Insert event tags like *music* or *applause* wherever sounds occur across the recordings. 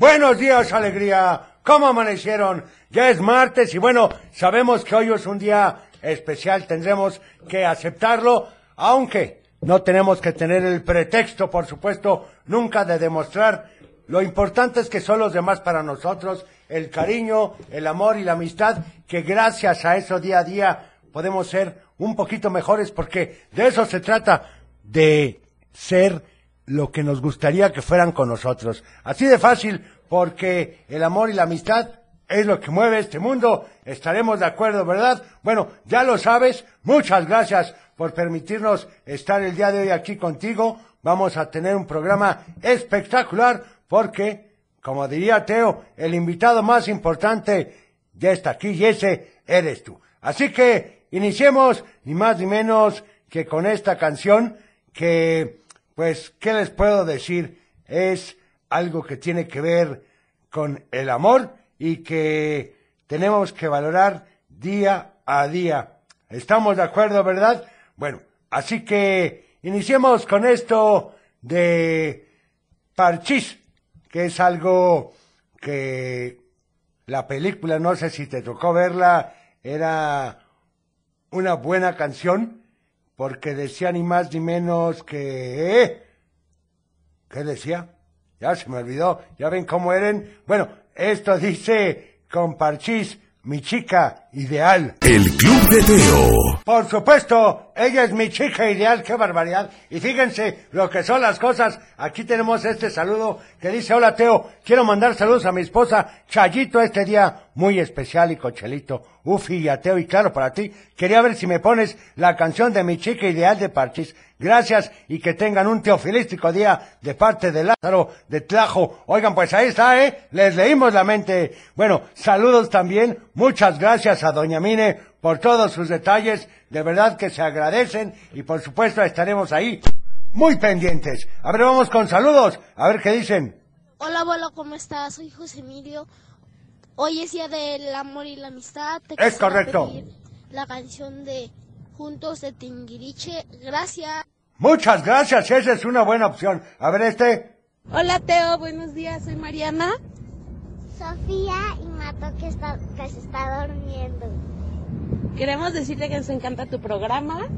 Buenos días, alegría. ¿Cómo amanecieron? Ya es martes y bueno, sabemos que hoy es un día especial, tendremos que aceptarlo, aunque no tenemos que tener el pretexto, por supuesto, nunca de demostrar. Lo importante es que son los demás para nosotros, el cariño, el amor y la amistad, que gracias a eso día a día podemos ser un poquito mejores, porque de eso se trata, de ser lo que nos gustaría que fueran con nosotros. Así de fácil, porque el amor y la amistad es lo que mueve este mundo. Estaremos de acuerdo, ¿verdad? Bueno, ya lo sabes. Muchas gracias por permitirnos estar el día de hoy aquí contigo. Vamos a tener un programa espectacular porque, como diría Teo, el invitado más importante ya está aquí y ese eres tú. Así que iniciemos ni más ni menos que con esta canción que, pues, ¿qué les puedo decir? Es algo que tiene que ver con el amor y que tenemos que valorar día a día. ¿Estamos de acuerdo, verdad? Bueno, así que iniciemos con esto de Parchís, que es algo que la película, no sé si te tocó verla, era una buena canción, porque decía ni más ni menos que... ¿eh? ¿Qué decía? Ya se me olvidó, ya ven cómo eran. Bueno, esto dice con Parchís, mi chica ideal. El Club de Teo. Por supuesto, ella es mi chica ideal, qué barbaridad. Y fíjense lo que son las cosas. Aquí tenemos este saludo que dice, hola Teo, quiero mandar saludos a mi esposa Chayito este día muy especial y cochelito. Ufi y a Teo y claro para ti. Quería ver si me pones la canción de mi chica ideal de Parchís. Gracias y que tengan un teofilístico día de parte de Lázaro de Tlajo. Oigan, pues ahí está, ¿eh? Les leímos la mente. Bueno, saludos también. Muchas gracias a Doña Mine por todos sus detalles. De verdad que se agradecen y por supuesto estaremos ahí muy pendientes. A ver, vamos con saludos. A ver qué dicen. Hola abuelo, ¿cómo estás? Soy José Emilio. Hoy es día del amor y la amistad. Te Es correcto. La canción de Juntos de Tinguiriche. Gracias. Muchas gracias, esa es una buena opción. A ver este. Hola Teo, buenos días, soy Mariana. Sofía y Mato que, está, que se está durmiendo. Queremos decirte que nos encanta tu programa.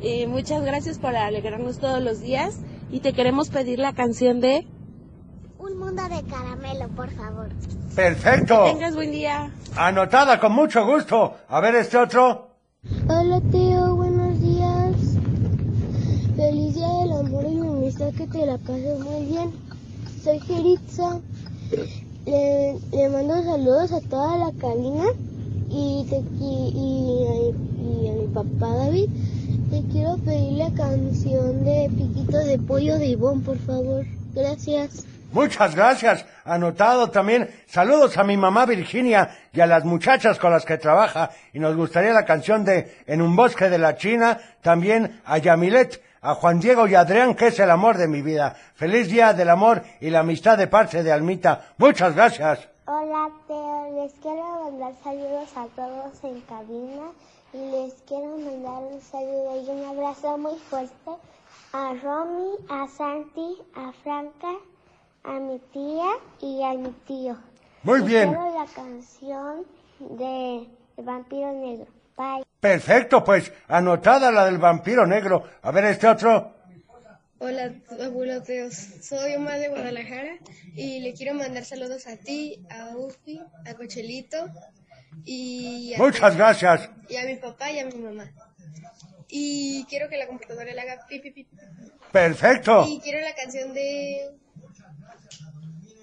y muchas gracias por alegrarnos todos los días y te queremos pedir la canción de Un mundo de caramelo, por favor. Perfecto. Tengas buen día. Anotada con mucho gusto. A ver este otro. Hola Teo, buenos días. Feliz día del amor y la amistad, que te la pases muy bien. Soy Geritza. Le, le mando saludos a toda la cabina y, te, y, y y a mi papá David. Te quiero pedir la canción de Piquito de Pollo de Ivonne, por favor. Gracias. Muchas gracias. Anotado también. Saludos a mi mamá Virginia y a las muchachas con las que trabaja. Y nos gustaría la canción de En un bosque de la China. También a Yamilet, a Juan Diego y a Adrián, que es el amor de mi vida. Feliz día del amor y la amistad de parte de Almita. Muchas gracias. Hola Teo, les quiero mandar saludos a todos en cabina y les quiero mandar un saludo y un abrazo muy fuerte a Romy, a Santi, a Franca, a mi tía y a mi tío. Muy bien. Quiero la canción de El Vampiro Negro. Bye. Perfecto, pues anotada la del vampiro negro. A ver este otro. Hola, abuelo Teos. Soy Omar de Guadalajara y le quiero mandar saludos a ti, a Ufi, a Cochelito y a, Muchas gracias. y a mi papá y a mi mamá. Y quiero que la computadora le haga pi, pi, pi. Perfecto. Y quiero la canción de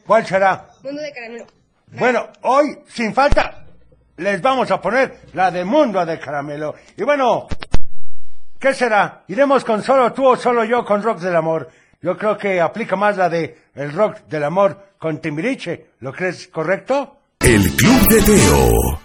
¿Cuál será? Mundo de Caramelo. Bueno, hoy, sin falta, les vamos a poner la de Mundo de Caramelo. Y bueno, ¿qué será? ¿Iremos con solo tú o solo yo con Rock del Amor? Yo creo que aplica más la de el Rock del Amor con Timbiriche. ¿Lo crees correcto? El Club de Teo.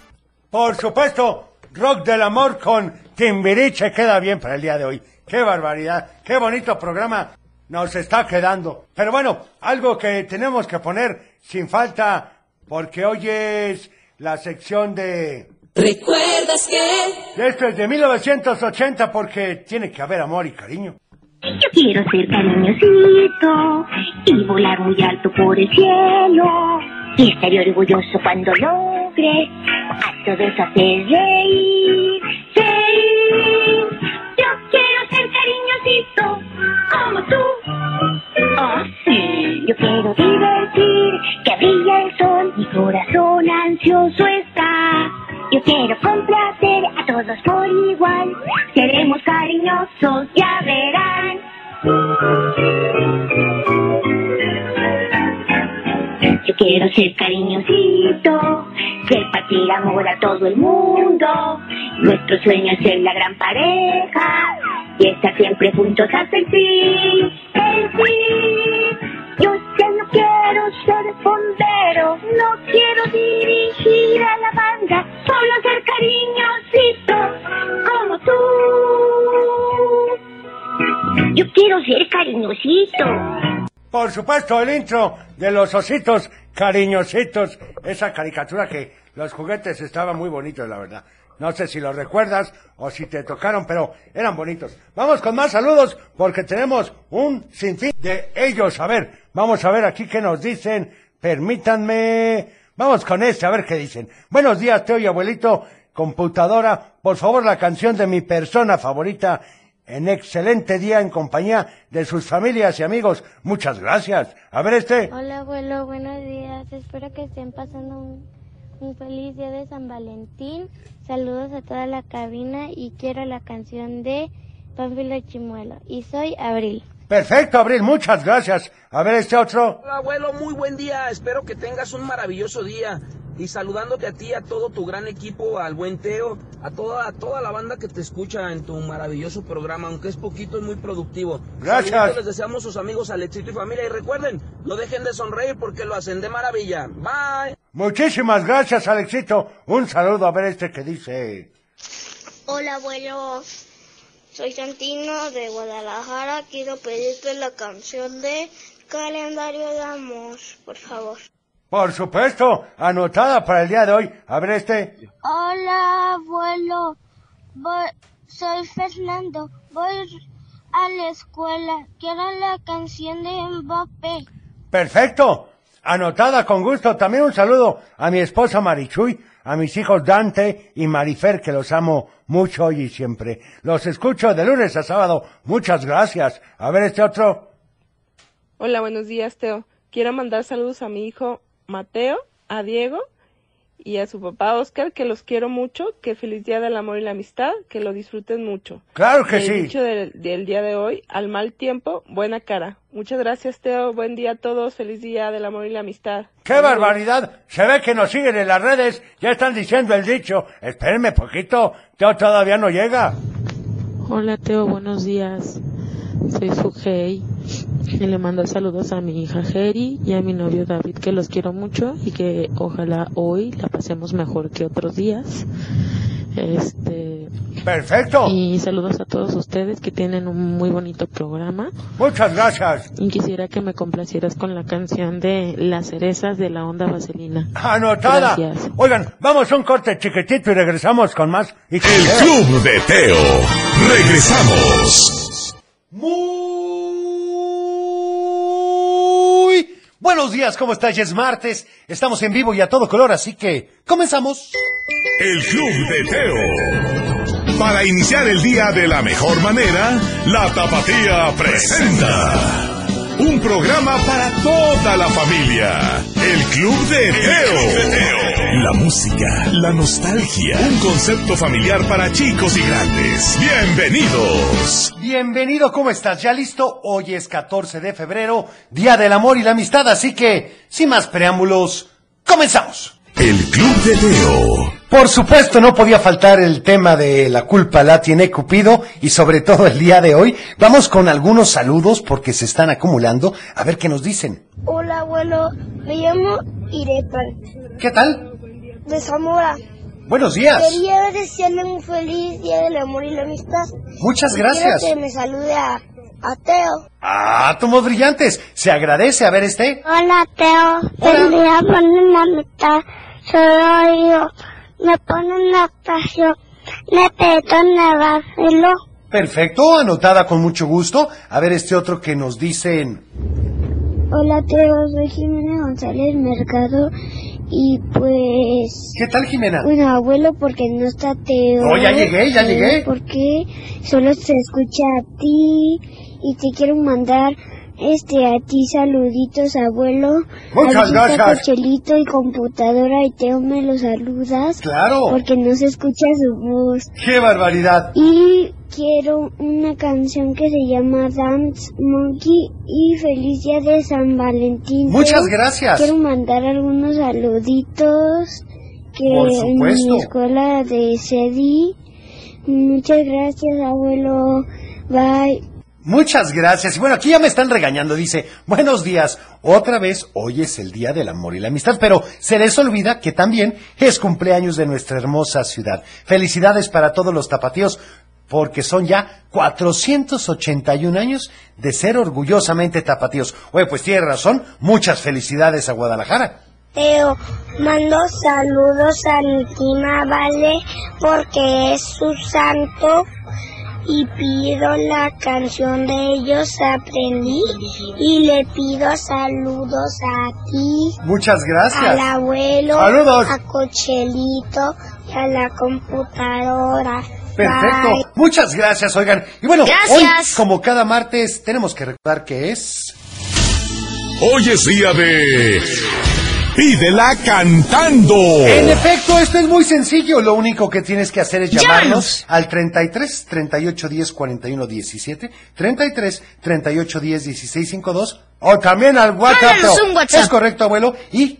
Por supuesto, Rock del Amor con Timbiriche queda bien para el día de hoy. ¡Qué barbaridad! ¡Qué bonito programa nos está quedando! Pero bueno, algo que tenemos que poner sin falta, porque hoy es la sección de... ¿Recuerdas que? Esto es de 1980 porque tiene que haber amor y cariño. Yo quiero ser cariñosito y volar muy alto por el cielo. Y estaré orgulloso cuando logre a todos hacer reír. Quiero complacer a todos por igual. Seremos cariñosos, ya verán. Yo quiero ser cariñosito, repartir amor a todo el mundo. Nuestro sueño es ser la gran pareja y estar siempre juntos hasta el fin. El fin. Yo ya no quiero ser bombero, no quiero dirigir quiero ser cariñosito. Por supuesto, el intro de los ositos cariñositos. Esa caricatura que los juguetes estaban muy bonitos, la verdad. No sé si los recuerdas o si te tocaron, pero eran bonitos. Vamos con más saludos porque tenemos un sinfín de ellos. A ver, vamos a ver aquí qué nos dicen. Permítanme. Vamos con este, a ver qué dicen. Buenos días, Teo y abuelito. Computadora, por favor, la canción de mi persona favorita en excelente día en compañía de sus familias y amigos. Muchas gracias. A ver este. Hola abuelo, buenos días. Espero que estén pasando un, un feliz día de San Valentín. Saludos a toda la cabina y quiero la canción de Pánfilo Chimuelo. Y soy Abril. Perfecto, Abril, muchas gracias. A ver este otro. Hola abuelo, muy buen día. Espero que tengas un maravilloso día. Y saludándote a ti, a todo tu gran equipo, al buen Teo, a toda, a toda la banda que te escucha en tu maravilloso programa, aunque es poquito, es muy productivo. Gracias. Les deseamos sus amigos Alexito y familia. Y recuerden, no dejen de sonreír porque lo hacen de maravilla. Bye. Muchísimas gracias, Alexito. Un saludo a ver este que dice. Hola abuelo, soy Santino de Guadalajara. Quiero pedirte la canción de Calendario de Amor, por favor. Por supuesto, anotada para el día de hoy. A ver este. Hola abuelo, Voy- soy Fernando. Voy a la escuela. Quiero la canción de Mbappé. Perfecto. Anotada con gusto. También un saludo a mi esposa Marichuy, a mis hijos Dante y Marifer, que los amo mucho hoy y siempre. Los escucho de lunes a sábado. Muchas gracias. A ver este otro. Hola, buenos días, Teo. Quiero mandar saludos a mi hijo Mateo, a Diego y a su papá Oscar, que los quiero mucho, que feliz día del amor y la amistad, que lo disfruten mucho. Claro que el sí. dicho del, del día de hoy, al mal tiempo, buena cara. Muchas gracias, Teo. Buen día a todos. Feliz día del amor y la amistad. ¡Qué barbaridad! Se ve que nos siguen en las redes. Ya están diciendo el dicho. Espérenme poquito. Teo todavía no llega. Hola Teo, buenos días. Soy Sugei y le mando saludos a mi hija Geri y a mi novio David que los quiero mucho y que ojalá hoy la pasemos mejor que otros días. Este Perfecto. y saludos a todos ustedes que tienen un muy bonito programa Muchas gracias. y quisiera que me complacieras con la canción de Las cerezas de la onda vaselina. Anotada. Gracias. Oigan, vamos a un corte chiquitito y regresamos con más. Y El Club de Teo. Regresamos. Muy buenos días, ¿cómo estás? Es martes, estamos en vivo y a todo color, así que comenzamos. El Club de Teo. Para iniciar el día de la mejor manera, la Tapatía presenta un programa para toda la familia. El Club de Teo. La música, la nostalgia, un concepto familiar para chicos y grandes. Bienvenidos. Bienvenido, ¿cómo estás? ¿Ya listo? Hoy es 14 de febrero, Día del Amor y la Amistad, así que, sin más preámbulos, comenzamos. El Club de Teo. Por supuesto, no podía faltar el tema de la culpa la tiene Cupido y sobre todo el día de hoy. Vamos con algunos saludos porque se están acumulando. A ver qué nos dicen. Hola abuelo, me llamo Irepan, ¿Qué tal? de Zamora. Buenos días. Quería desearle un feliz día del amor y la amistad. Muchas Quiero gracias. que me salude a, a Teo. Ah, tomos brillantes. Se agradece. A ver este. Hola Teo, feliz día por la amistad. Soy yo. Me pone una ocasión. Me peto en el vacilo. Perfecto, anotada con mucho gusto. A ver este otro que nos dicen. Hola Teo, soy Jimena González Mercado y pues... ¿Qué tal, Jimena? Bueno, abuelo, porque no está Teo. Oh, ya llegué, ya llegué. Porque solo se escucha a ti y te quiero mandar este a ti saluditos, abuelo. Muchas gracias. Cochelito y computadora y Teo me lo saludas. Claro. Porque no se escucha su voz. ¡Qué barbaridad! Y quiero una canción que se llama Dance Monkey y Feliz Día de San Valentín. Muchas gracias. Quiero mandar algunos saluditos que Por en supuesto. mi escuela de CEDI. Muchas gracias, abuelo. Bye. Muchas gracias. Y bueno, aquí ya me están regañando. Dice, buenos días. Otra vez, hoy es el Día del Amor y la Amistad, pero se les olvida que también es cumpleaños de nuestra hermosa ciudad. Felicidades para todos los tapatíos, porque son ya 481 años de ser orgullosamente tapatíos. Oye, pues tiene razón. Muchas felicidades a Guadalajara. Teo, mando saludos a mi Vale porque es su santo y pido la canción de ellos aprendí y le pido saludos a ti, Muchas gracias. al abuelo, Saludos. a Cochelito y a la computadora. Perfecto. Bye. Muchas gracias, oigan. Y bueno, Gracias. hoy, como cada martes, tenemos que recordar que es... Hoy es día de... Pídela cantando. En efecto, esto es muy sencillo. Lo único que tienes que hacer es llamarnos al 33 38 10 41 17, 33 38 10 16 52 o también al WhatsApp. Un WhatsApp. Es correcto, abuelo. Y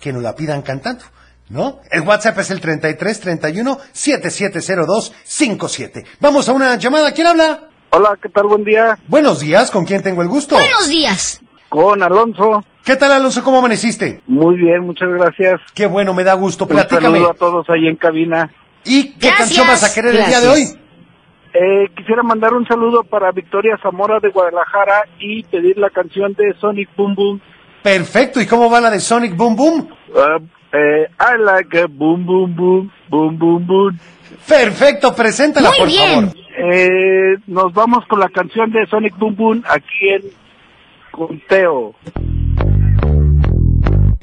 que nos la pidan cantando. ¿No? El WhatsApp es el 33 31 7702 57. Vamos a una llamada. ¿Quién habla? Hola, ¿qué tal? Buen día. Buenos días, ¿con quién tengo el gusto? Buenos días. Con Alonso. ¿Qué tal, Alonso? ¿Cómo amaneciste? Muy bien, muchas gracias. Qué bueno, me da gusto. Un Platícame. saludo a todos ahí en cabina. ¿Y qué Gracias. canción vas a querer el día de hoy? Eh, quisiera mandar un saludo para Victoria Zamora de Guadalajara y pedir la canción de Sonic Boom Boom. Perfecto, ¿y cómo va la de Sonic Boom Boom? Uh, eh, I like a boom boom boom boom boom boom. Perfecto, preséntala Muy por bien. favor. Eh, nos vamos con la canción de Sonic Boom Boom aquí en Conteo.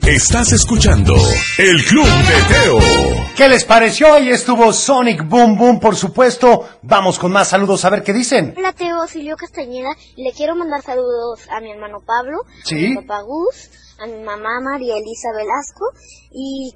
Estás escuchando El Club de Teo. ¿Qué les pareció? Ahí estuvo Sonic Boom Boom, por supuesto. Vamos con más saludos a ver qué dicen. Hola Teo, Silvio Castañeda. Le quiero mandar saludos a mi hermano Pablo, Sí. a mi papá Gus, a mi mamá María Elisa Velasco y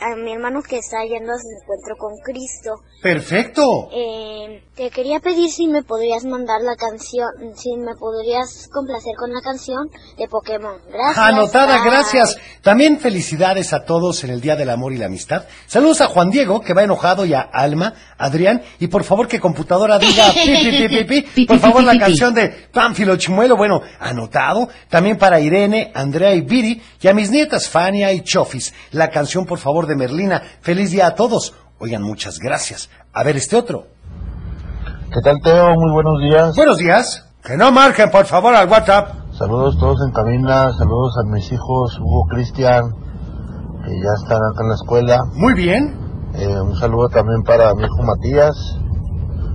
a mi hermano que está yendo a su encuentro con Cristo. Perfecto. Eh, te quería pedir si me podrías mandar la canción, si me podrías complacer con la canción de Pokémon. Gracias. Anotada, bye. gracias. También felicidades a todos en el Día del Amor y la Amistad. Saludos a Juan Diego, que va enojado, y a Alma, Adrián, y por favor que computadora diga *laughs* pi, pi, pi, pi, pi. Pi, Por favor la canción de Pánfilo Chimuelo, bueno, anotado. También para Irene, Andrea y Viri, y a mis nietas Fania y Chofis. La canción, por favor, de Merlina. Feliz día a todos. Oigan, muchas gracias. A ver este otro. ¿Qué tal, Teo? Muy buenos días. Buenos días. Que no marquen, por favor, al WhatsApp. Saludos todos en cabina, saludos a mis hijos, Hugo Cristian, que ya están acá en la escuela. Muy bien. Eh, un saludo también para mi hijo Matías,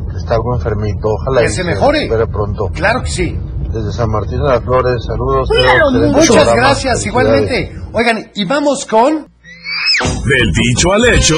que está algo enfermito. Ojalá Que se mejore. recupere pronto. Claro que sí. Desde San Martín de las Flores, saludos. Mucho. Muchas gracias, igualmente. Oigan, y vamos con... Del dicho al hecho,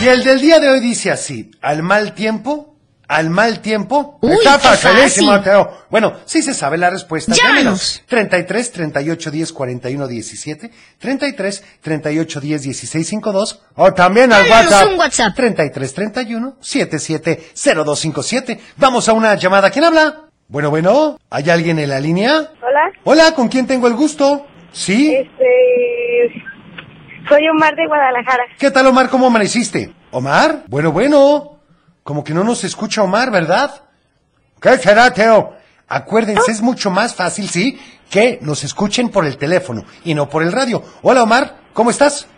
Y el del día de hoy dice así, al mal tiempo, al mal tiempo. Uy, Está facilísimo, fácil. Teo. Bueno, sí se sabe la respuesta. Llámenos. 33 38 10 41 17, 33 38 10 16 52, o también al WhatsApp. un WhatsApp. 33 31 77 0257. Vamos a una llamada. ¿Quién habla? Bueno, bueno, ¿hay alguien en la línea? Hola, Hola, ¿con quién tengo el gusto? ¿Sí? este, soy Omar de Guadalajara. ¿Qué tal, Omar? ¿Cómo amaneciste? ¿Omar? Bueno, bueno. Como que no nos escucha Omar, ¿verdad? ¿Qué será, Teo? Acuérdense, es mucho más fácil, sí, que nos escuchen por el teléfono y no por el radio. Hola, Omar, ¿cómo estás?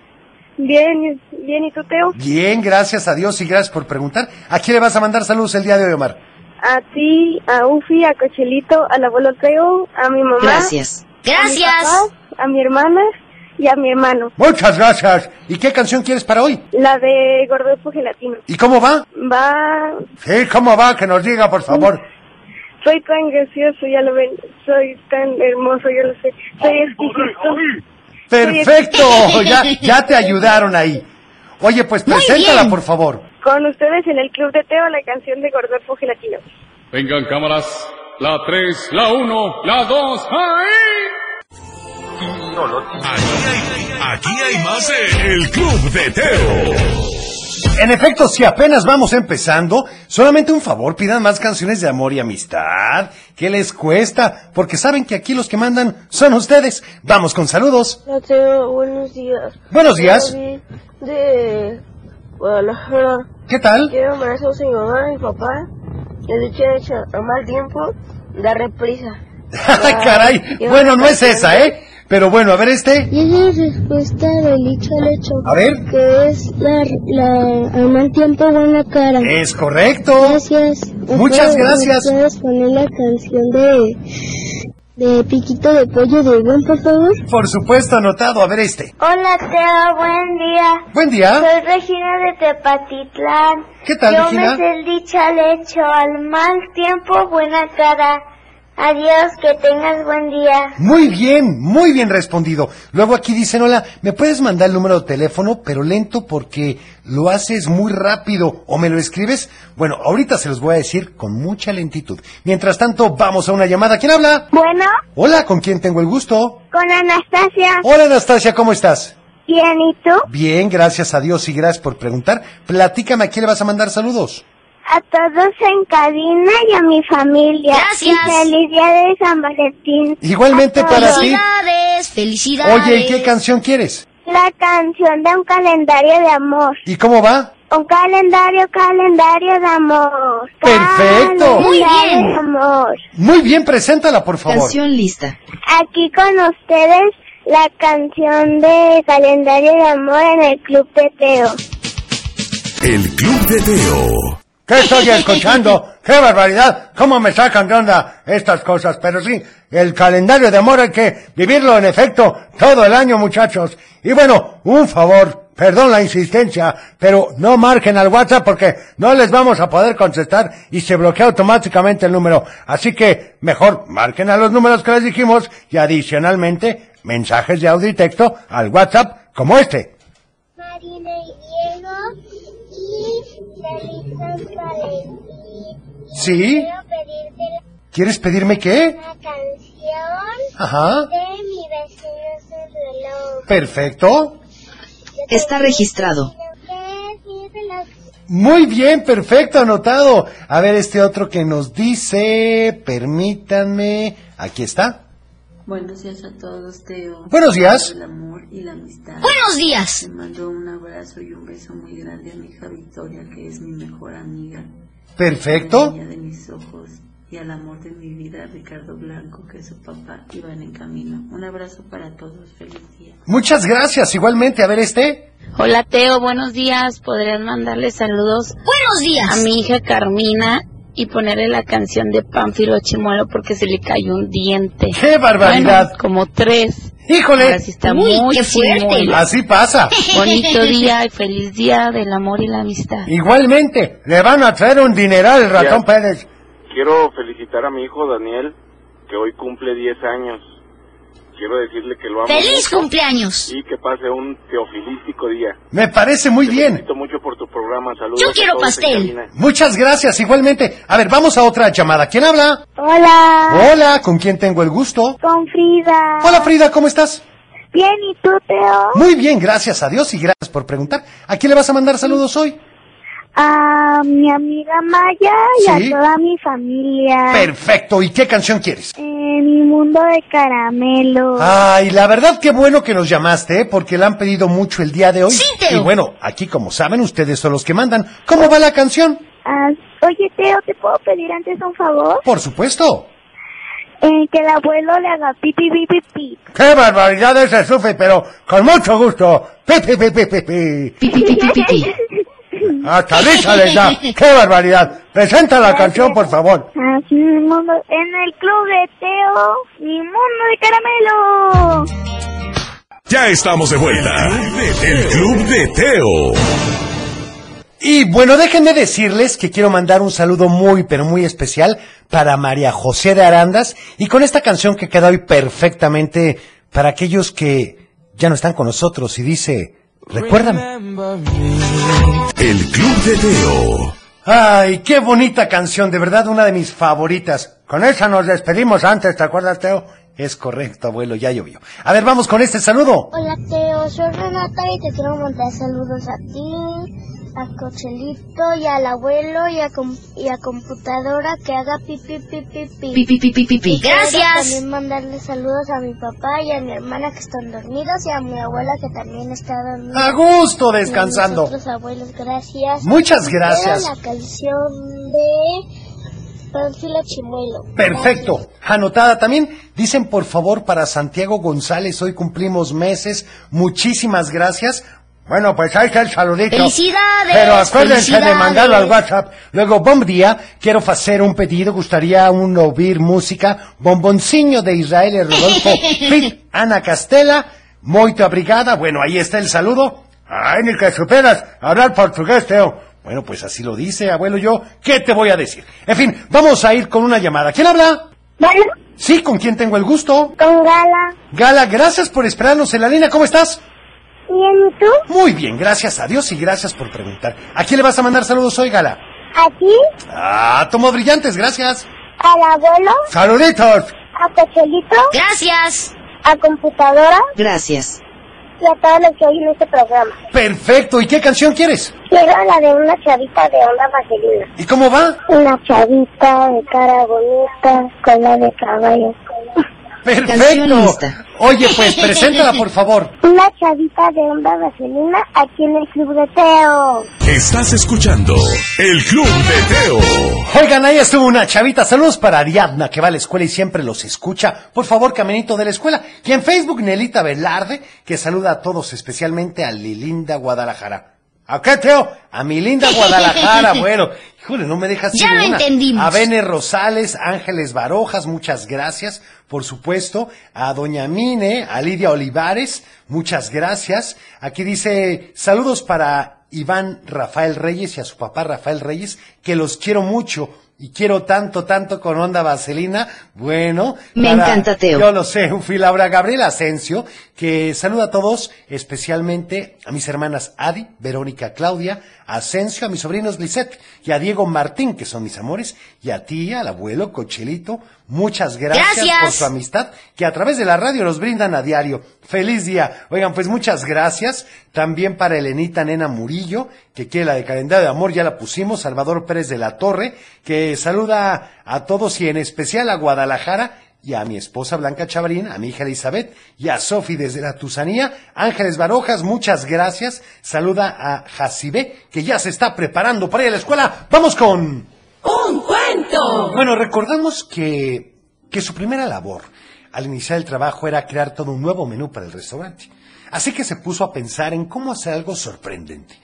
Bien, bien, ¿y tú, Teo? Bien, gracias a Dios y gracias por preguntar. ¿A quién le vas a mandar saludos el día de hoy, Omar? A ti, a Ufi, a Cochelito, al abuelo Teo, a mi mamá. Gracias. a mi Gracias. papá, a mi hermana y a mi hermano. Muchas gracias. ¿Y qué canción quieres para hoy? La de Gordolfo Gelatino. ¿Y cómo va? Va, Sí, ¿cómo va? Que nos diga, por favor. *laughs* soy tan gracioso, ya lo ven, soy tan hermoso, ya lo sé, soy exquisito. Perfecto, ya, ya te *laughs* ayudaron ahí. Oye, pues preséntala, por favor. Con ustedes en el Club de Teo, la canción de Gordolfo Gelatino. Vengan cámaras. La 3, la 1, la 2, ¡ahí! Aquí hay más de El Club de Teo. En efecto, si apenas vamos empezando, solamente un favor, pidan más canciones de amor y amistad. ¿Qué les cuesta? Porque saben que aquí los que mandan son ustedes. Vamos con saludos. Mateo, buenos días. Buenos días. Soy de Guadalajara. ¿Qué tal? Quiero mandar saludos a mi mamá, a mi papá. Les he hecho a mal tiempo, da reprisa. *laughs* Caray. Bueno, no es esa, ¿eh? Pero bueno, a ver este. Y esa es respuesta del dicho al hecho. A ver. Que es la, la a mal tiempo, buena cara. Es correcto. Gracias. ¿Me Muchas gracias. ¿me ¿Puedes poner la canción de, de Piquito de Pollo de Iván, por favor? Por supuesto, anotado. A ver este. Hola Teo, buen día. Buen día. Soy Regina de Tepatitlán. ¿Qué tal, Yo Regina? me sé el dicho al hecho, al mal tiempo, buena cara. Adiós, que tengas buen día. Muy bien, muy bien respondido. Luego aquí dicen, hola, ¿me puedes mandar el número de teléfono, pero lento porque lo haces muy rápido o me lo escribes? Bueno, ahorita se los voy a decir con mucha lentitud. Mientras tanto, vamos a una llamada. ¿Quién habla? Bueno, Hola, ¿con quién tengo el gusto? con Anastasia. Hola, Anastasia, ¿cómo estás? Bien, ¿y tú? Bien, gracias a Dios y gracias por preguntar. Platícame, ¿a quién le vas a mandar saludos? A todos en cabina y a mi familia. Gracias. Y feliz día de San Valentín. Igualmente para ti. Felicidades, felicidades. Oye, ¿y qué canción quieres? La canción de un calendario de amor. ¿Y cómo va? Un calendario, calendario de amor. Perfecto. Muy bien. de amor. Muy bien, preséntala, por favor. lista. Aquí con ustedes la canción de calendario de amor en el Club de Teo. El Club de Teo. ¿Qué estoy escuchando? ¡Qué barbaridad! ¿Cómo me sacan de onda estas cosas? Pero sí, el calendario de amor hay que vivirlo en efecto todo el año, muchachos. Y bueno, un favor, perdón la insistencia, pero no marquen al WhatsApp porque no les vamos a poder contestar y se bloquea automáticamente el número. Así que mejor marquen a los números que les dijimos y adicionalmente mensajes de audio y texto al WhatsApp como este. San Valentín. ¿Sí? Quiero pedirte ¿Quieres pedirme qué? la canción Ajá. de mi vecino su reloj. Perfecto. Está registrado. Muy bien, perfecto, anotado. A ver este otro que nos dice, permítanme, aquí está. Buenos días a todos, Teo. Buenos días. El amor y la amistad. Buenos días. Te mando un abrazo y un beso muy grande a mi hija Victoria, que es mi mejor amiga. Perfecto. La niña de mis ojos. Y al amor de mi vida, Ricardo Blanco, que es su papá, iban en camino. Un abrazo para todos. Feliz día. Muchas gracias, igualmente. A ver este. Hola Teo, buenos días. ¿Podrías mandarle saludos Buenos días. a mi hija Carmina y ponerle la canción de Pánfilo Chimuelo porque se le cayó un diente? ¡Qué barbaridad! Bueno, como tres. Híjole. Ahora sí está Uy, muy qué fuerte. chimuelo. Así pasa. *laughs* Bonito día y feliz día del amor y la amistad. Igualmente, le van a traer un dineral el ratón Ya. Pérez. Quiero felicitar a mi hijo Daniel, que hoy cumple 10 años. Quiero decirle que lo amo ¡Feliz mucho cumpleaños! y que pase un teofilístico día. Me parece muy Te bien. felicito mucho por tu programa. Saludos. Yo quiero pastel. Muchas gracias, igualmente. A ver, vamos a otra llamada. ¿Quién habla? Hola, Hola, ¿con quién tengo el gusto? con Frida. Hola Frida, ¿cómo estás? Bien, ¿y tú, Teo? Muy bien, gracias a Dios y gracias por preguntar. ¿A quién le vas a mandar saludos hoy? A mi amiga Maya y Sí. a toda mi familia. Perfecto, ¿y qué canción quieres? En mi mundo de caramelo. Ay, la verdad qué bueno que nos llamaste, ¿eh? porque la han pedido mucho el día de hoy. Sí, Teo. Y bueno, aquí como saben, ustedes son los que mandan. ¿Cómo va la canción? Ah, oye, Teo, ¿te puedo pedir antes un favor? Por supuesto. Eh, que el abuelo le haga pipi, pipi, pipi. ¡Qué barbaridad ese Sufi! Pero con mucho gusto. ¡Pi, pi, pi, pi, pi, pi! *laughs* Pi, pi, pi, pi, pi. Hasta risa les da. *laughs* ¡Qué barbaridad! Presenta la canción, por favor. Así mi mundo, en el club de Teo, mi mundo de caramelo. Ya estamos de vuelta. El Club de Teo. Y bueno, déjenme decirles que quiero mandar un saludo muy, pero muy especial para María José de Arandas y con esta canción que queda hoy perfectamente para aquellos que ya no están con nosotros y dice, recuérdame. El Club de Teo. Ay, qué bonita canción, de verdad una de mis favoritas. Con esa nos despedimos antes, ¿te acuerdas, Teo? Es correcto, abuelo, ya llovió. A ver, vamos con este saludo. Hola Teo, soy Renata y te quiero mandar saludos a ti, a Cochelito y al abuelo y a, com- y a computadora que haga pipi pipi pipi. Pi, pi, pi, pi, pi, pi. Y quiero Gracias. También mandarle saludos a mi papá y a mi hermana que están dormidos y a mi abuela que también está dormida. A gusto, Y a descansando. abuelos, gracias. Muchas gracias. la canción de Pánfilo Chimuelo. Perfecto. Anotada también. Dicen por favor para Santiago González, hoy cumplimos meses. Muchísimas gracias. Bueno, pues ahí está el saludito. Felicidades, Pero acuérdense de mandarlo al WhatsApp. Luego, bom día, quiero hacer un pedido, gustaría un oír música, bomboncillo de Israel y Rodolfo *laughs* Fit, Ana Castela, muito obrigada, bueno, ahí está el saludo. Ay, ni que superas hablar portugués, Teo. Bueno, pues así lo dice, abuelo, yo, ¿qué te voy a decir? En fin, vamos a ir con una llamada. ¿Quién habla? Bueno, Sí, ¿con quién tengo el gusto? con Gala. Gala, gracias por esperarnos en la línea, ¿cómo estás? Bien, ¿y tú? Muy bien, gracias a Dios y gracias por preguntar. ¿A quién le vas a mandar saludos hoy, Gala? ¿A ti? Ah, tomo brillantes, gracias. ¿Al abuelo? Saluditos. ¿A Cochelito? Gracias. ¿A computadora? Gracias. Y a todos los que oyen este programa. Perfecto, ¿y qué canción quieres? Quiero la de una chavita de onda vaselina. ¿Y cómo va? Una chavita de cara bonita, cola de caballo. Perfecto. Oye, pues, *laughs* preséntala, por favor. Una chavita de onda vaselina aquí en el Club de Teo. Estás escuchando El Club de Teo. Oigan, ahí estuvo una chavita. Saludos para Ariadna, que va a la escuela y siempre los escucha. Por favor, caminito de la escuela. Y en Facebook, Nelita Velarde, que saluda a todos, especialmente a Lilinda Guadalajara. ¿A qué, Teo? A mi linda *laughs* Guadalajara, bueno. Híjole, no me dejas Ya sin lo una. entendimos. A Bene Rosales, Ángeles Barojas, muchas gracias. Por supuesto, a Doña Mine, a Lidia Olivares, muchas gracias. Aquí dice, saludos para Iván Rafael Reyes y a su papá Rafael Reyes, que los quiero mucho. Y quiero tanto, tanto con onda vaselina. Bueno. Me encanta, Teo. Yo lo sé, fui Laura Gabriela Asensio, que saluda a todos, especialmente a mis hermanas Adi, Verónica, Claudia, Asensio, a mis sobrinos Lisette y a Diego Martín, que son mis amores, y a ti, al abuelo Cochelito. Muchas gracias, Gracias. por su amistad, que a través de la radio nos brindan a diario. Feliz día. Oigan, pues muchas gracias. También para Elenita Nena Murillo, que quiere la de calendario de amor, ya la pusimos. Salvador Pérez de la Torre, que saluda a todos y en especial a Guadalajara y a mi esposa Blanca Chavarín, a mi hija Elizabeth y a Sofi desde la Tusanía. Ángeles Barojas, muchas gracias. Saluda a Jacibé, que ya se está preparando para ir a la escuela. Vamos con... ¡Un Bueno, recordamos que, que su primera labor al iniciar el trabajo era crear todo un nuevo menú para el restaurante. Así que se puso a pensar en cómo hacer algo sorprendente.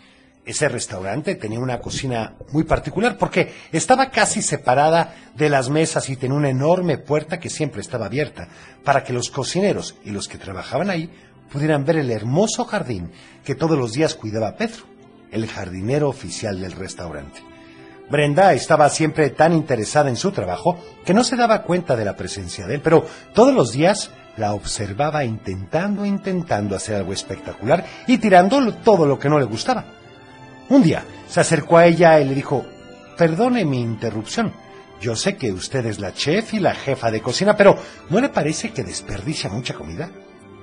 Ese restaurante tenía una cocina muy particular porque estaba casi separada de las mesas y tenía una enorme puerta que siempre estaba abierta para que los cocineros y los que trabajaban ahí pudieran ver el hermoso jardín que todos los días cuidaba Pedro, el jardinero oficial del restaurante. Brenda estaba siempre tan interesada en su trabajo que no se daba cuenta de la presencia de él, pero todos los días la observaba intentando, intentando hacer algo espectacular y tirando todo lo que no le gustaba. Un día se acercó a ella y le dijo, perdone mi interrupción, yo sé que usted es la chef y la jefa de cocina, pero ¿no le parece que desperdicia mucha comida?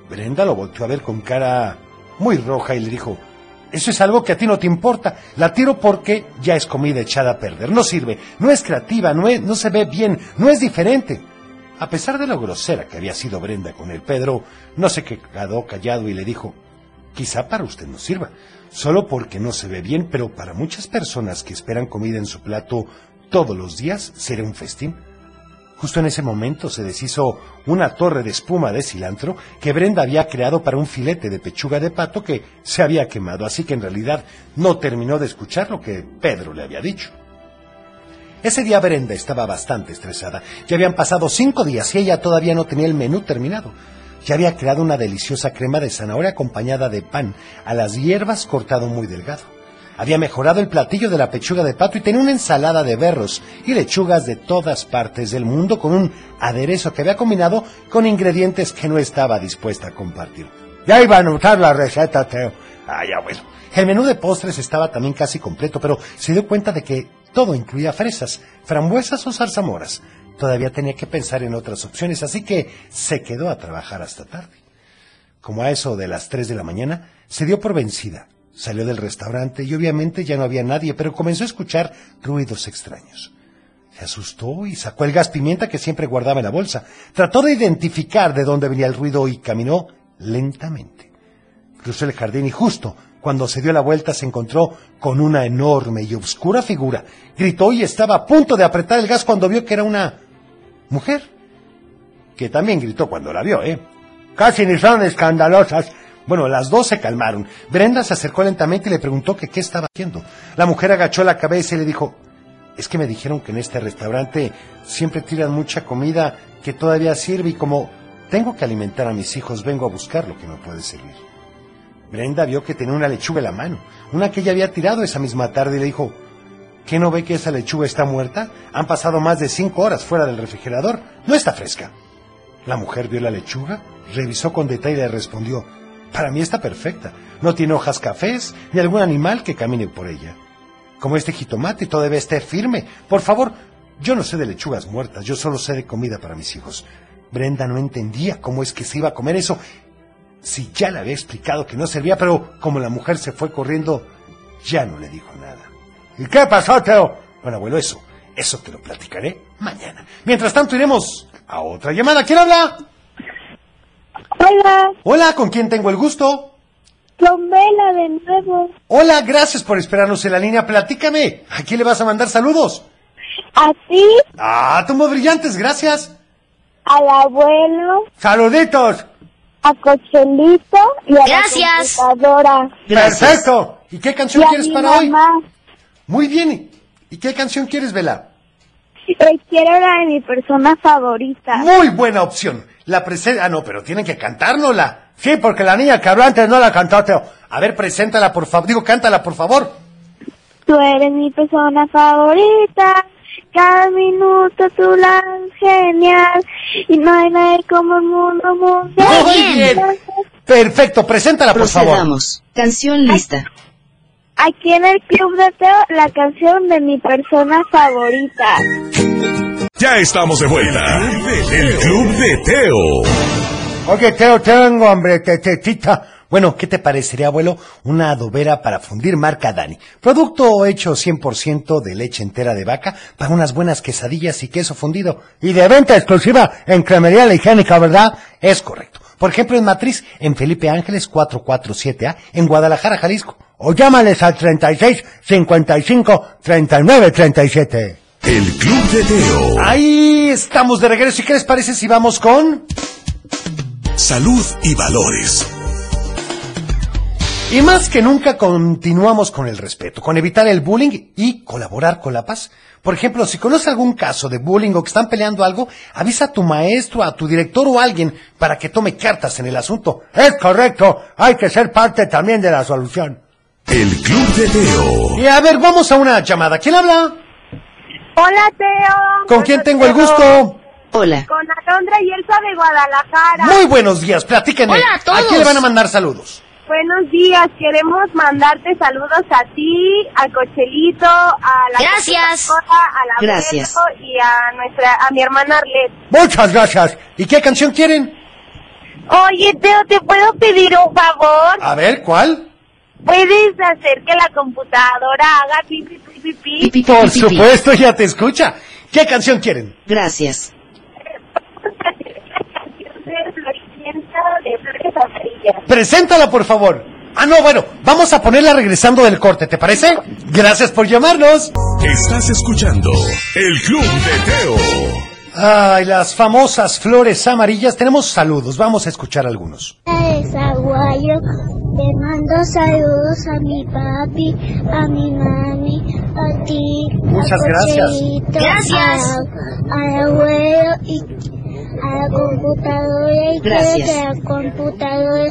Brenda lo volteó a ver con cara muy roja y le dijo, eso es algo que a ti no te importa. La tiro porque ya es comida echada a perder. No sirve, no es creativa, no, es- no se ve bien, no es diferente. A pesar de lo grosera que había sido Brenda con el Pedro, no se quedó callado y le dijo, quizá para usted no sirva, solo porque no se ve bien, pero para muchas personas que esperan comida en su plato todos los días será un festín. Justo en ese momento se deshizo una torre de espuma de cilantro que Brenda había creado para un filete de pechuga de pato que se había quemado, así que en realidad no terminó de escuchar lo que Pedro le había dicho. Ese día Brenda estaba bastante estresada. Ya habían pasado cinco días y ella todavía no tenía el menú terminado. ya había creado una deliciosa crema de zanahoria acompañada de pan a las hierbas cortado muy delgado. Había mejorado el platillo de la pechuga de pato y tenía una ensalada de berros y lechugas de todas partes del mundo con un aderezo que había combinado con ingredientes que no estaba dispuesta a compartir. Ya iba a anotar la receta, Teo. Ay, abuelo. El menú de postres estaba también casi completo, pero se dio cuenta de que todo incluía fresas, frambuesas o zarzamoras. Todavía tenía que pensar en otras opciones, así que se quedó a trabajar hasta tarde. Como a eso de las tres de la mañana, se dio por vencida. Salió del restaurante y obviamente ya no había nadie, pero comenzó a escuchar ruidos extraños. Se asustó y sacó el gas pimienta que siempre guardaba en la bolsa. Trató de identificar de dónde venía el ruido y caminó lentamente. Cruzó el jardín y justo cuando se dio la vuelta se encontró con una enorme y oscura figura. Gritó y estaba a punto de apretar el gas cuando vio que era una mujer. Que también gritó cuando la vio, ¿eh? Casi ni son escandalosas. Bueno, las dos se calmaron. Brenda se acercó lentamente y le preguntó que qué estaba haciendo. La mujer agachó la cabeza y le dijo, es que me dijeron que en este restaurante siempre tiran mucha comida que todavía sirve y como tengo que alimentar a mis hijos, vengo a buscar lo que me puede servir. Brenda vio que tenía una lechuga en la mano, una que ella había tirado esa misma tarde y le dijo, ¿qué no ve que esa lechuga está muerta? Han pasado más de cinco horas fuera del refrigerador, no está fresca. La mujer vio la lechuga, revisó con detalle y le respondió, para mí está perfecta, no tiene hojas cafés ni algún animal que camine por ella. Como este jitomate debe estar firme. Por favor, yo no sé de lechugas muertas, yo solo sé de comida para mis hijos. Brenda no entendía cómo es que se iba a comer eso. Si ya le había explicado que no servía, pero como la mujer se fue corriendo, ya no le dijo nada. ¿Y qué pasó, Teo? Bueno, abuelo, eso, eso te lo platicaré mañana. Mientras tanto, iremos a otra llamada. ¿Quién habla? Hola, Hola, ¿con quién tengo el gusto? con Vela de nuevo. Hola, gracias por esperarnos en la línea. Platícame, ¿a quién le vas a mandar saludos? A ti, Ah, tomo brillantes, gracias. al abuelo, Saluditos. a Cochelito y a Gracias. la computadora. Perfecto. ¿Y qué canción Y a quieres mi para hoy? mamá. Muy bien. ¿Y qué canción quieres, Vela? Quiero la de mi persona favorita. Muy buena opción. La presenta... Ah, no, pero tienen que cantárnosla. Sí, porque la niña que habló antes no la cantó, Teo. A ver, preséntala, por favor. Digo, cántala, por favor. Tú eres mi persona favorita. Cada minuto tú la genial. Y no hay nadie como el mundo mundial. Muy bien. Perfecto, preséntala, por favor. Procedamos. Canción lista. Aquí en el Club de Teo, la canción de mi persona favorita. Ya estamos de vuelta. El Club de Teo. Oye, Teo, tengo hambre, tetetita. Bueno, ¿qué te parecería, abuelo? Una adobera para fundir marca Dani. Producto hecho 100% de leche entera de vaca para unas buenas quesadillas y queso fundido. Y de venta exclusiva en Cremería La Higiénica, ¿verdad? Es correcto. Por ejemplo, en Matriz, en Felipe Ángeles 447A, en Guadalajara, Jalisco. O llámales al 36 55 39 37. El Club de Teo. Ahí estamos de regreso. ¿Y qué les parece si vamos con...? Salud y valores. Y más que nunca continuamos con el respeto, con evitar el bullying y colaborar con la paz. Por ejemplo, si conoces algún caso de bullying o que están peleando algo, avisa a tu maestro, a tu director o a alguien para que tome cartas en el asunto. Es correcto. Hay que ser parte también de la solución. El Club de Teo. Y a ver, vamos a una llamada. ¿Quién habla? Hola, Teo. ¿Con quién tengo el gusto? Hola. Con Alondra y Elsa de Guadalajara. Muy buenos días, platíquenme. Hola a todos. quién le van a mandar saludos? Buenos días, queremos mandarte saludos a ti, al Cochelito, a la Gracias. a la Gracias. y a nuestra, a mi hermana Arlet. Muchas gracias. ¿Y qué canción quieren? Oye, Teo, ¿te puedo pedir un favor? A ver, ¿cuál? ¿Puedes hacer que la computadora haga pipi, pipi, pipi? Pipi, Por supuesto, ya te escucha. ¿Qué canción quieren? Gracias. Preséntala, por favor. Ah, no, bueno, vamos a ponerla regresando del corte, ¿te parece? Gracias por llamarnos. Estás escuchando El Club de Teo. Ay, las famosas flores amarillas. Tenemos saludos, vamos a escuchar algunos. Es Aguayo, le mando saludos a mi papi, a mi mami, a ti, Muchas a gracias. Gracias. a- al abuelo y a la computadora y Gracias. quiero que la computadora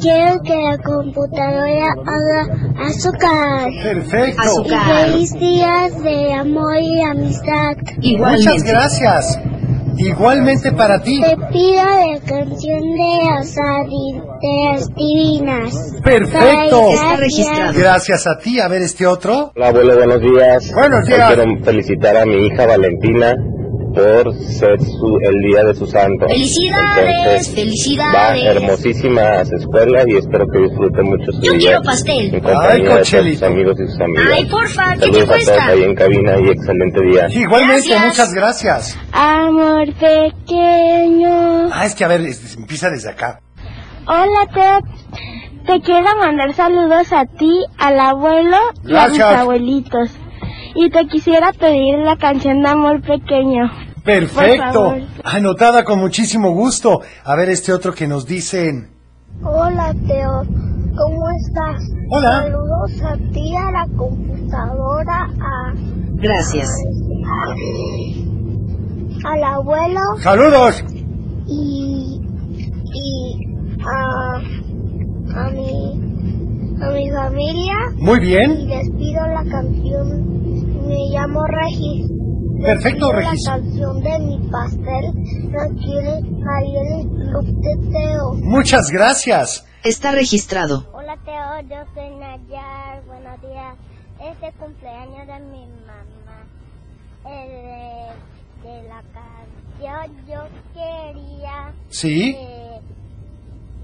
quiero que la computadora haga azúcar. Perfecto. Y feliz días de amor y amistad. Muchas gracias. Igualmente para ti. Te pido la canción de las, adi- de las divinas. Perfecto. Gracias. Gracias a ti. A ver este otro. Hola abuelo, buenos días. Buenos Hoy días. quiero felicitar a mi hija Valentina por ser su, el día de su santo. Felicidades, Entonces, felicidades. Va hermosísima a su escuela y espero que disfrute mucho su Yo día. quiero pastel. En compañía Ay, de sus amigos y sus amigas. Ay, porfa, ¿qué te Saludos a cuesta? todos ahí en cabina y excelente día. Igualmente, Gracias. muchas gracias. Amor pequeño. Ah, es que a ver, es- empieza desde acá. Hola, te, te quiero mandar saludos a ti, al abuelo y a mis Gracias. abuelitos. Y te quisiera pedir la canción de Amor Pequeño. Perfecto. Anotada con muchísimo gusto. A ver este otro que nos dicen. Hola, Teo. ¿Cómo estás? Hola. Saludos a ti, a la computadora, a, Gracias. al abuelo Saludos. y, y a, a, mi, a mi familia. Muy Y bien. les pido la canción. Me llamo Regis. Perfecto, Regis. La canción de mi pastel la quiere ahí en el club de Teo. Muchas gracias. Está registrado. Hola Teo, yo soy Nayar. Buenos días. Este cumpleaños de mi mamá. El de, de la canción yo quería Sí. eh,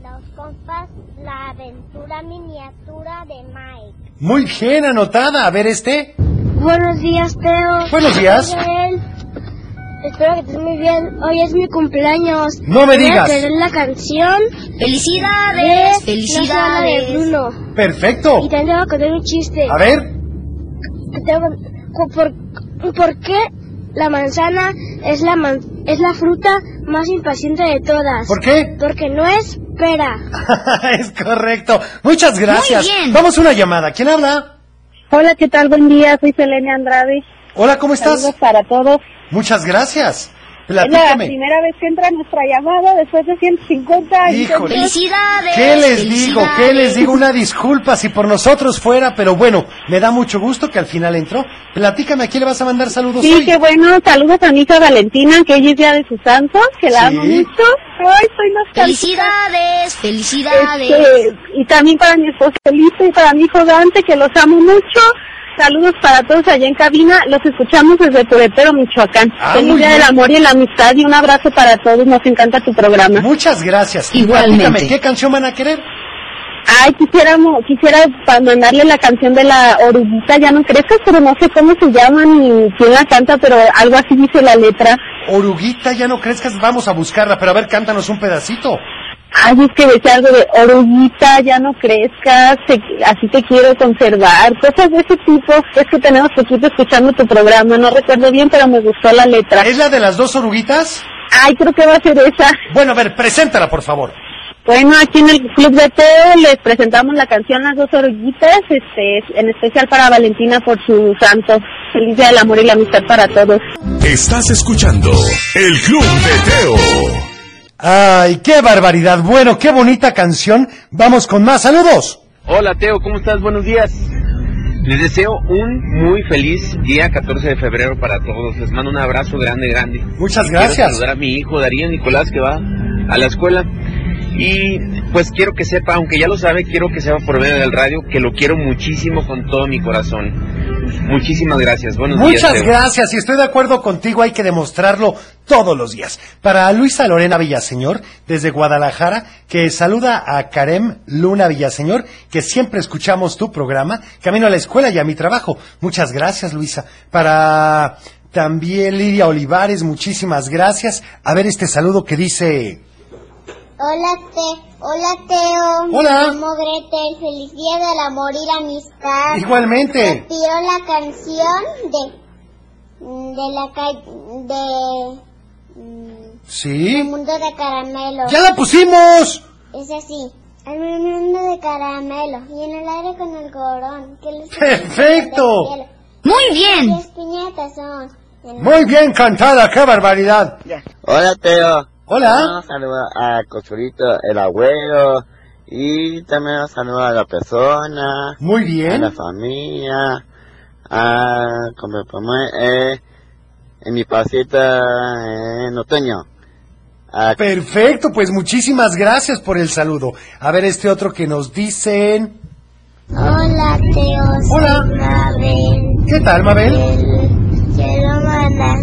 los compas La aventura miniatura de Mike. Muy bien, anotada. A ver este. Buenos días, Teo. Buenos días. Espero que estés muy bien. Hoy es mi cumpleaños. No me Voy a digas. tener la canción Felicidades, de La Sala felicidades. de Bruno. Perfecto. Y también te voy a contar un chiste. A ver. ¿Por, ¿Por qué la manzana es la, man- es la fruta más impaciente de todas? ¿Por qué? Porque no espera. *laughs* es correcto. Muchas gracias. Muy bien. Vamos a una llamada. ¿Quién habla? Hola, ¿qué tal? Buen día, soy Selene Andrade. Hola, ¿cómo estás? Saludos para todos. Muchas gracias. Es la primera vez que entra nuestra llamada después de 150 Híjole. Felicidades. ¿Qué les digo? ¿Qué les digo? Una disculpa si por nosotros fuera, pero bueno, me da mucho gusto que al final entró. Platícame, ¿a quién le vas a mandar saludos Sí, hoy? qué bueno. Saludos a mi hija Valentina, que hoy es día de su santo, que la Sí. amo mucho. Ay, soy nostálgica. Felicidades, felicidades. Este, y también para mi esposo Felipe y para mi hijo Dante, que los amo mucho. Saludos para todos allá en cabina. Los escuchamos desde Puretero, Michoacán. Ah, Feliz día del amor y la amistad y un abrazo para todos. Nos encanta tu programa. Muchas gracias. Igualmente. Platícame, ¿qué canción van a querer? Ay, quisiéramos, quisiera pa- mandarle la canción de la oruguita, ya no crezcas, pero no sé cómo se llama ni quién la canta, pero algo así dice la letra. Oruguita, ya no crezcas, vamos a buscarla, pero a ver, cántanos un pedacito. Ay, es que decía algo de oruguita, ya no crezcas, te- así te quiero conservar, cosas de ese tipo. Es que tenemos poquito escuchando tu programa, no recuerdo bien, pero me gustó la letra. ¿Es la de las dos oruguitas? Ay, creo que va a ser esa. Bueno, a ver, preséntala, por favor. Bueno, aquí en el Club de Teo les presentamos la canción Las dos oruguitas, este, en especial para Valentina por su santo. Feliz día del amor y la amistad para todos. Estás escuchando El Club de Teo. Ay, qué barbaridad. Bueno, qué bonita canción. Vamos con más saludos. Hola Teo, ¿cómo estás? Buenos días. Les deseo un muy feliz día 14 de febrero para todos. Les mando un abrazo grande, grande. Muchas Quiero gracias. saludar a mi hijo Darío Nicolás que va a la escuela. Y pues quiero que sepa, aunque ya lo sabe, quiero que sepa por medio del radio que lo quiero muchísimo con todo mi corazón. Muchísimas gracias. Buenos días. Muchas gracias y estoy de acuerdo contigo, hay que demostrarlo todos los días. Para Luisa Lorena Villaseñor, desde Guadalajara, que saluda a Karem Luna Villaseñor, que siempre escuchamos tu programa, camino a la escuela y a mi trabajo. Muchas gracias, Luisa. Para también Lidia Olivares, muchísimas gracias. A ver este saludo que dice... Hola, Te Hola Teo. Hola. Me llamo Gretel. Feliz día del amor y la amistad. Igualmente. Te pido la canción de. de la calle. de. ¿Sí? El mundo de caramelo. ¡Ya la pusimos! Es así. El mundo de caramelo. Y en el aire con el corón. Que les ¡Perfecto! Muy bien. Las piñatas son. Muy bien cantada, qué barbaridad. Hola, Teo. Hola. Un saludo a Cocholito, el abuelo. Y también un saludo a la persona. Muy bien. A la familia. A, como eh, en mi pasita en otoño. A- Perfecto, pues muchísimas gracias por el saludo. A ver este otro que nos dicen. Hola, Teo. Hola. Soy Mabel. ¿Qué tal, Mabel? Quiero mandar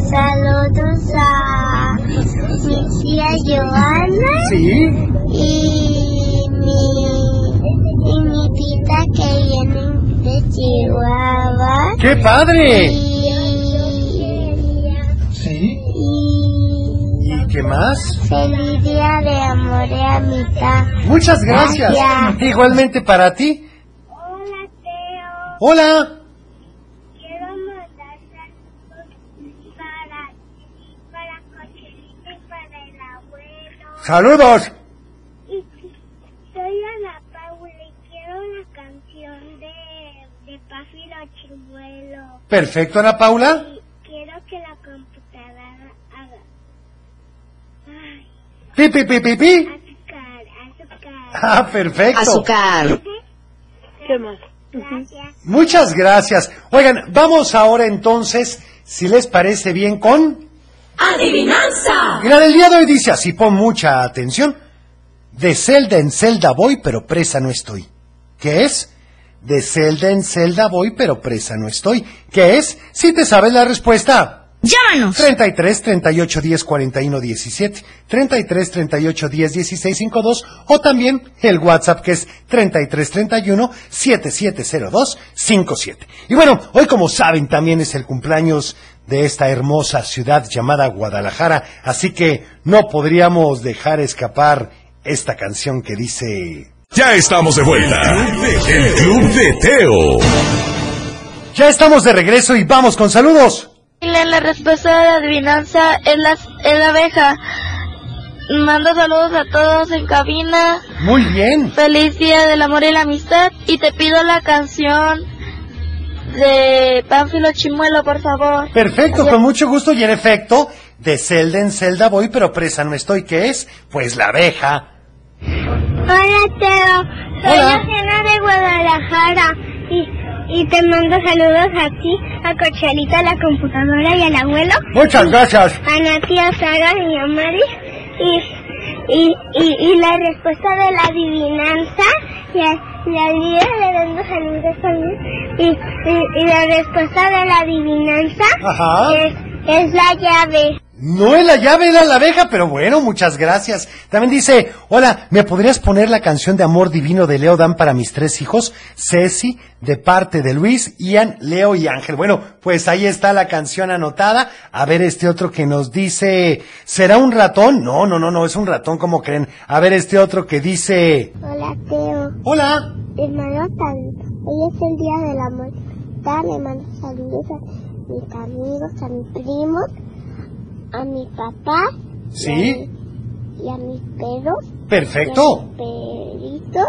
Joana Sí. y mi, y mi tita que viene de Chihuahua. ¡Qué padre! Sí. ¿Y qué más? Feliz día de amor y amistad. Muchas gracias. Gracias. Igualmente para ti. Hola, Teo. Hola. Quiero mandar saludos para, para Cochelito y para el abuelo. Saludos. Y soy Ana Paula y quiero la canción de, de Páfilo Chimuelo. Perfecto, Ana Paula. Y quiero que la computadora haga Pi, pi, pi, pi, pi. azúcar, azúcar. *laughs* Ah, perfecto. Azúcar. ¿Qué más? Gracias. Muchas gracias. Oigan, vamos ahora entonces, si les parece bien, con... ¡Adivinanza! Y la del día de hoy dice así, pon mucha atención. De celda en celda voy, pero presa no estoy. ¿Qué es? De celda en celda voy, pero presa no estoy. ¿Qué es? Si te sabes la respuesta. Llámanos. 33 38 10 41 17, 33 38 10 16 52 o también el WhatsApp que es 33 31 7702 57. Y bueno, hoy como saben también es el cumpleaños de esta hermosa ciudad llamada Guadalajara, así que no podríamos dejar escapar esta canción que dice... Ya estamos de vuelta. El Club de Teo. Ya estamos de regreso y vamos con saludos. La, la respuesta de la adivinanza es la, es la abeja. Mando saludos a todos en cabina. Muy bien. Feliz día del amor y la amistad. Y te pido la canción de Pánfilo Chimuelo, por favor. Perfecto, con mucho gusto y en efecto, de celda en celda voy, pero presa no estoy. ¿Qué es? Pues la abeja. Hola, Teo. Soy Hola. De Guadalajara. Y, y te mando saludos a ti, a Cochelita, a la computadora y al abuelo. Muchas gracias. A tía Sara y a Mari. Y, y, y, y la respuesta de la adivinanza. Y, a- al día le dando saludos también. Y, y, y la respuesta de la adivinanza es, es la llave. No es la llave, era la abeja, pero bueno, muchas gracias. También dice, hola, ¿me podrías poner la canción de Amor Divino de Leo Dan para mis tres hijos? Ceci, de parte de Luis, Ian, Leo y Ángel. Bueno, pues ahí está la canción anotada. A ver este otro que nos dice, ¿será un ratón? No, no, no, no, es un ratón, como creen? A ver este otro que dice, Hola, Teo. Hola. Saludos. Hoy es el día del amor. Ya le mando saludos a mis amigos, a mis primos, a mi papá ¿sí? y a mis perros. Perfecto. y a mi perrito.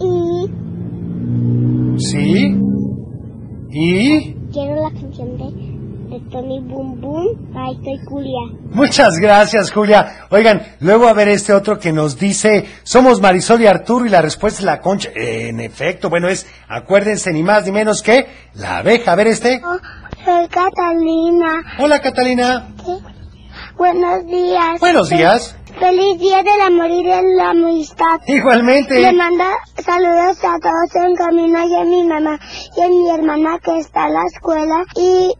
Y ¿Sí? ¿Y? quiero la canción de, de Tony Boom Boom. Ahí estoy Julia. Muchas gracias, Julia. Oigan, luego a ver este otro que nos dice, somos Marisol y Arturo y la respuesta es la concha. En efecto, bueno, es, acuérdense ni más ni menos que la abeja. A ver este. Soy Catalina. Hola, Catalina. Buenos días. Buenos días. Feliz día del amor y de la amistad. Igualmente. Le manda saludos a todos en camino y a mi mamá y a mi hermana que está en la escuela y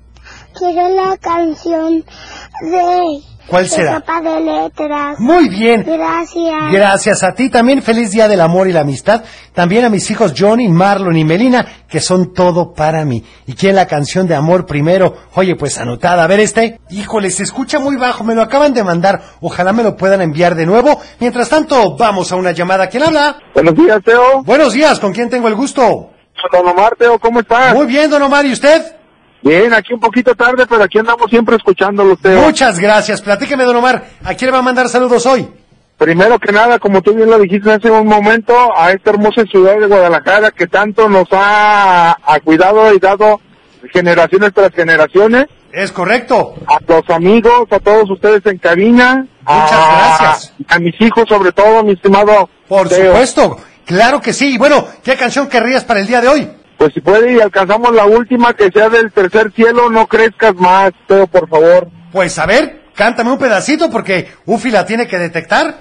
quiero la canción de ¿Cuál de será? sopa de letras. Muy bien. Gracias. Gracias a ti también, feliz día del amor y la amistad. También a mis hijos Johnny, Marlon y Melina, que son todo para mí. ¿Y quién la canción de amor primero? Oye, pues anotada. A ver este. Híjole, se escucha muy bajo, me lo acaban de mandar. Ojalá me lo puedan enviar de nuevo. Mientras tanto, vamos a una llamada. ¿Quién habla? Buenos días, Teo. Buenos días, ¿con quién tengo el gusto? Don Omar, Teo, ¿cómo estás? Muy bien, don Omar, ¿y usted? Bien, aquí un poquito tarde, pero aquí andamos siempre escuchándolo. Muchas gracias. Platíqueme, don Omar. ¿A quién le va a mandar saludos hoy? Primero que nada, como tú bien lo dijiste hace un momento, a esta hermosa ciudad de Guadalajara que tanto nos ha, ha cuidado y dado generaciones tras generaciones. Es correcto. A los amigos, a todos ustedes en cabina. Muchas a, gracias. A mis hijos, sobre todo, mi estimado. Por Teo. supuesto, claro que sí. Y bueno, ¿qué canción querrías para el día de hoy? Pues si puede y alcanzamos la última que sea del tercer cielo, no crezcas más, Teo, por favor. Pues a ver, cántame un pedacito porque Ufi la tiene que detectar.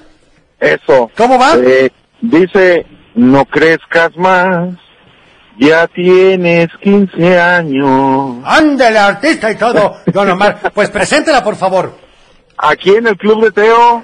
Eso. ¿Cómo va? Eh, dice, no crezcas más, ya tienes 15 años. Ándale, artista y todo. Don Omar, pues preséntela, por favor. Aquí en el Club de Teo,